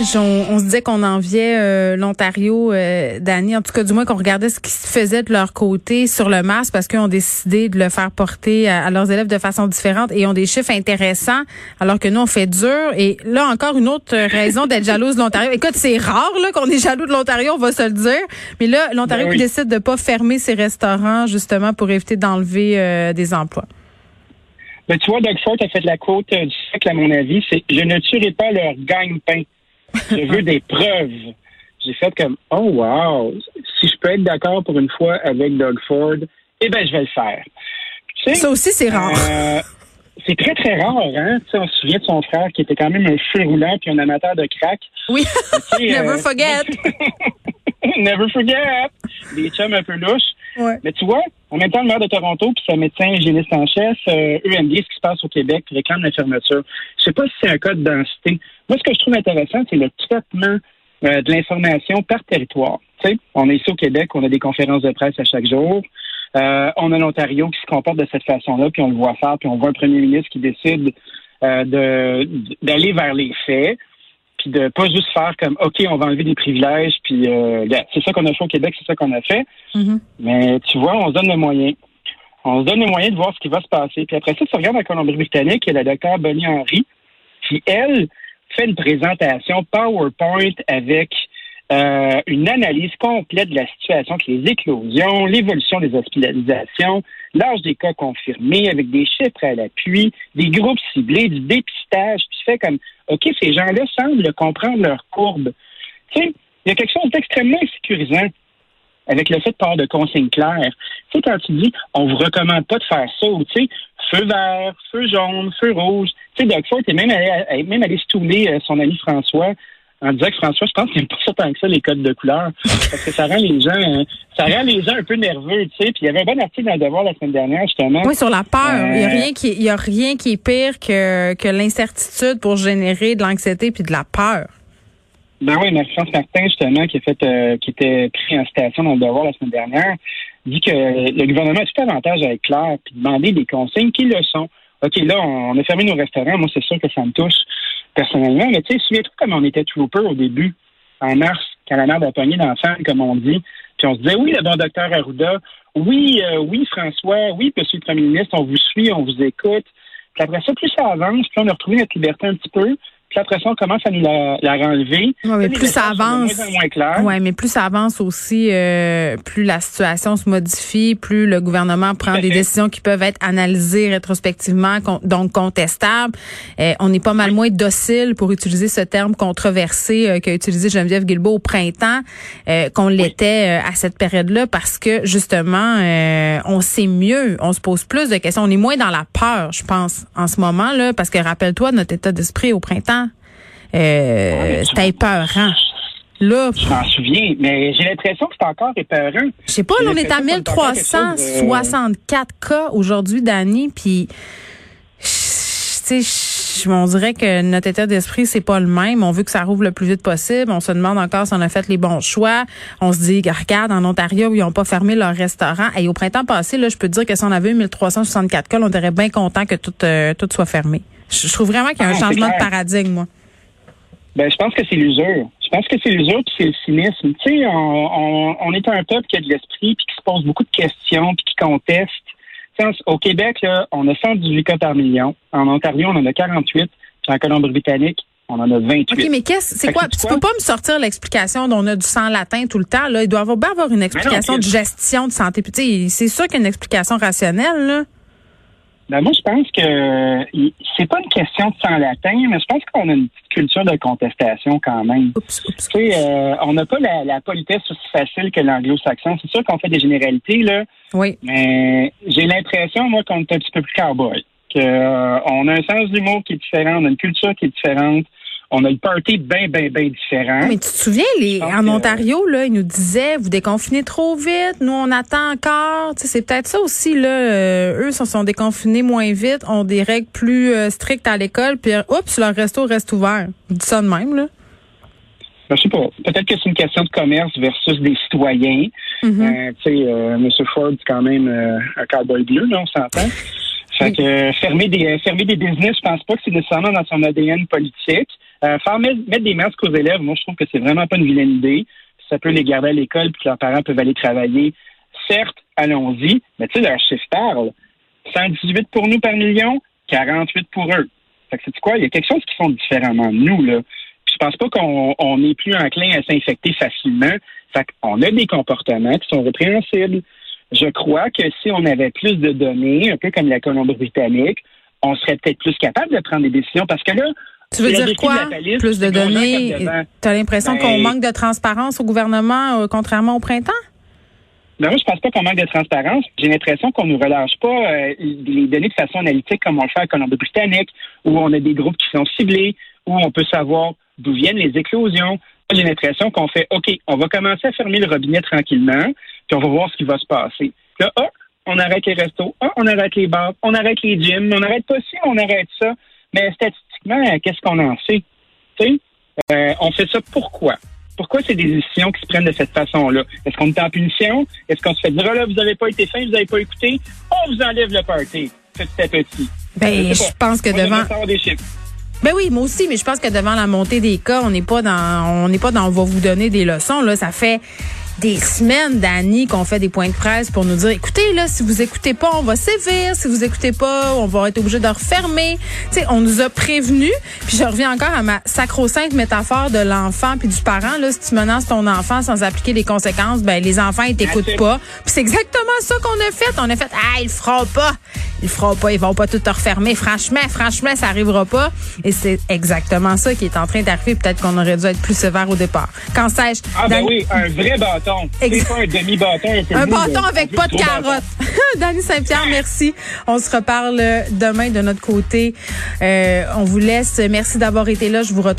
On, se disait qu'on enviait euh, l'Ontario, euh, en tout cas du moins qu'on regardait ce qui se faisait de leur côté sur le masque parce qu'ils ont décidé de le faire porter à, leurs élèves de façon différente et ont des chiffres intéressants alors que nous on fait dur. Et là encore une autre raison d'être jalouse de l'Ontario. Écoute, c'est rare là qu'on est jaloux de l'Ontario, on va se le dire. Mais là, l'Ontario ben qui décide de pas fermer ses restaurants justement pour éviter d'enlever euh, des emplois. Ben, tu vois, Doug Ford a fait la quote du siècle, à mon avis, c'est « Je ne tuerai pas leur gagne-pain ». Je veux des preuves. J'ai fait comme, oh wow, si je peux être d'accord pour une fois avec Doug Ford, eh ben je vais le faire. ça aussi, c'est rare. Euh, c'est très, très rare, hein. on se souvient de son frère qui était quand même un feu roulant puis un amateur de crack. Oui. Never euh, forget. Never forget. Des chums un peu louches. Mais tu vois, en même temps, le maire de Toronto puis sa médecin hygiéniste en chef, euh, bien ce qui se passe au Québec, réclament la fermeture. Je sais pas si c'est un cas de densité. Moi, ce que je trouve intéressant, c'est le traitement euh, de l'information par territoire. Tu sais, on est ici au Québec, on a des conférences de presse à chaque jour. Euh, on a l'Ontario qui se comporte de cette façon-là, puis on le voit faire, puis on voit un premier ministre qui décide euh, d'aller vers les faits puis de pas juste faire comme OK, on va enlever des privilèges, puis euh, c'est ça qu'on a fait au Québec, c'est ça qu'on a fait. Mm-hmm. Mais tu vois, on se donne les moyens. On se donne les moyens de voir ce qui va se passer. Puis après ça, tu regardes la Colombie-Britannique, il y a la docteure Bonnie Henry, qui, elle, fait une présentation PowerPoint avec euh, une analyse complète de la situation, avec les éclosions, l'évolution des hospitalisations, l'âge des cas confirmés, avec des chiffres à l'appui, des groupes ciblés, du dépistage, puis fait comme, OK, ces gens-là semblent comprendre leur courbe. Tu sais, il y a quelque chose d'extrêmement sécurisant avec le fait de parler de consignes claires. Tu sais, quand tu dis, on vous recommande pas de faire ça, ou tu sais, feu vert, feu jaune, feu rouge. Tu sais, Doug Ford est même allé, même allé stouler euh, son ami François en disant que François, je pense qu'il n'aime pas ça tant que ça, les codes de couleur. Parce que ça rend les gens, euh, ça rend les gens un peu nerveux, tu sais. Puis il y avait un bon article dans le Devoir la semaine dernière, justement. Oui, sur la peur. il y a euh, rien qui, il y a rien qui est pire que, que l'incertitude pour générer de l'anxiété puis de la peur. Ben oui, Marie-France Martin, justement, qui a fait, euh, qui était pris en station dans le devoir la semaine dernière, dit que le gouvernement a tout avantage à être clair puis demander des consignes qui le sont. OK, là, on a fermé nos restaurants. Moi, c'est sûr que ça me touche personnellement. Mais tu sais, souviens-toi comme on était trooper au début, en mars, quand la mère a pogné comme on dit. Puis on se disait, oui, le bon docteur Arruda, oui, euh, oui, François, oui, monsieur le premier ministre, on vous suit, on vous écoute. Puis après ça, plus ça avance, puis on a retrouvé notre liberté un petit peu. Puis après ça, on commence à nous la, la renlever. Oui, mais plus ça avance. Ouais, mais plus ça avance aussi, euh, plus la situation se modifie, plus le gouvernement prend des décisions qui peuvent être analysées rétrospectivement, donc contestables. Euh, on est pas mal moins docile pour utiliser ce terme controversé euh, qu'a utilisé Geneviève Guilbeault au printemps euh, qu'on l'était à cette période-là parce que justement, on sait mieux, on se pose plus de questions, on est moins dans la peur, je pense, en ce moment là, parce que rappelle-toi notre état d'esprit au printemps euh, c'était épeurant. Là, je m'en souviens, mais j'ai l'impression que c'est encore épeurant. Je sais pas, on est à 1364 cas aujourd'hui, Dani, puis tu sais, on dirait que notre état d'esprit c'est pas le même. On veut que ça rouvre le plus vite possible. On se demande encore si on a fait les bons choix. On se dit, regarde, en Ontario, ils ont pas fermé leur restaurant. Et au printemps passé, là, je peux te dire que si on avait eu 1364 cas, on serait bien content que tout, euh, tout soit fermé. Je, trouve vraiment qu'il y a un ah, changement de paradigme, moi. Ben, je pense que c'est l'usure. Je pense que c'est l'usure puis c'est le cynisme. Tu sais, on, on, est un peuple qui a de l'esprit puis qui se pose beaucoup de questions puis qui conteste. au Québec, là, on a 118 cas par million. En Ontario, on en a 48. Puis en Colombie-Britannique, on en a 28. OK, mais qu'est-ce, c'est quoi? Tu peux pas me sortir l'explication dont on a du sang latin tout le temps, là. Il doit avoir, bien avoir une explication de gestion de santé. Puis, c'est sûr qu'il y a une explication rationnelle, là. Ben moi, je pense que c'est pas une question de sang latin, mais je pense qu'on a une petite culture de contestation quand même. Tu sais, euh, on n'a pas la, politesse aussi facile que l'anglo-saxon. C'est sûr qu'on fait des généralités, là. Oui. Mais j'ai l'impression, moi, qu'on est un petit peu plus cowboy. Qu'on euh, a un sens d'humour qui est différent, on a une culture qui est différente on a le party bien, bien, bien différent. Mais tu te souviens, les, en Ontario, là, ils nous disaient, vous déconfinez trop vite, nous, on attend encore. Tu sais, c'est peut-être ça aussi, là. Euh, eux sont, sont déconfinés moins vite, ont des règles plus euh, strictes à l'école, puis oups, leur resto reste ouvert. Ils disent ça de même, là. Ben, je sais pas. Peut-être que c'est une question de commerce versus des citoyens. Euh, tu sais, M. Ford, c'est quand même un cowboy bleu, là, on s'entend. Fait que euh, fermer des euh, fermer des business, je pense pas que c'est nécessairement dans son ADN politique. Euh, faire mettre, des masques aux élèves, moi je trouve que c'est vraiment pas une vilaine idée. Ça peut les garder à l'école puis que leurs parents peuvent aller travailler. Certes, allons-y, mais tu sais, leur chiffre parle. 118 pour nous par million, 48 pour eux. Fait que c'est quoi? Il y a quelque chose qui font différemment de nous, là. Puis je pense pas qu'on on est plus enclin à s'infecter facilement. Fait qu'on a des comportements qui sont répréhensibles. Je crois que si on avait plus de données, un peu comme la Colombie-Britannique, on serait peut-être plus capable de prendre des décisions parce que là, tu veux dire quoi? plus de données? Tu as l'impression qu'on ben, manque de transparence au gouvernement, euh, contrairement au printemps? Ben moi, je pense pas qu'on manque de transparence. J'ai l'impression qu'on nous relâche pas euh, les données de façon analytique comme on le fait à Colombie-Britannique, où on a des groupes qui sont ciblés, où on peut savoir d'où viennent les éclosions. J'ai l'impression qu'on fait OK, on va commencer à fermer le robinet tranquillement, puis on va voir ce qui va se passer. Là, oh, on arrête les restos, oh, on arrête les bars, on arrête les gyms, on arrête pas ci, on arrête ça. Mais statistiquement, qu'est-ce qu'on en sait? Euh, on fait ça pourquoi? Pourquoi c'est des décisions qui se prennent de cette façon-là? Est-ce qu'on est en punition? Est-ce qu'on se fait dire, oh là, vous n'avez pas été fin, vous n'avez pas écouté? On vous enlève le party, petit à petit. Ben, je pense que devant. Ben oui, moi aussi, mais je pense que devant la montée des cas, on n'est pas dans, on n'est pas dans, on va vous donner des leçons. Là, ça fait des semaines d'années qu'on fait des points de presse pour nous dire écoutez là si vous écoutez pas on va sévir. Si vous écoutez pas on va être obligé de refermer. Tu sais on nous a prévenus. Puis je reviens encore à ma sacro-sainte métaphore de l'enfant puis du parent là. Si tu menaces ton enfant sans appliquer les conséquences ben les enfants ils t'écoutent pas. Puis c'est exactement ça qu'on a fait. On a fait ah ils feront pas ils feront pas ils vont pas tout refermer franchement franchement ça arrivera pas et c'est exactement ça qui est en train d'arriver peut-être qu'on aurait dû être plus sévère au départ quand sais-je ah ben oui un vrai bâton c'est pas un demi-bâton. Un, bâton avec pas de carotte. Dani Saint-Pierre, merci. On se reparle demain de notre côté. Euh, on vous laisse. Merci d'avoir été là. Je vous retrouve.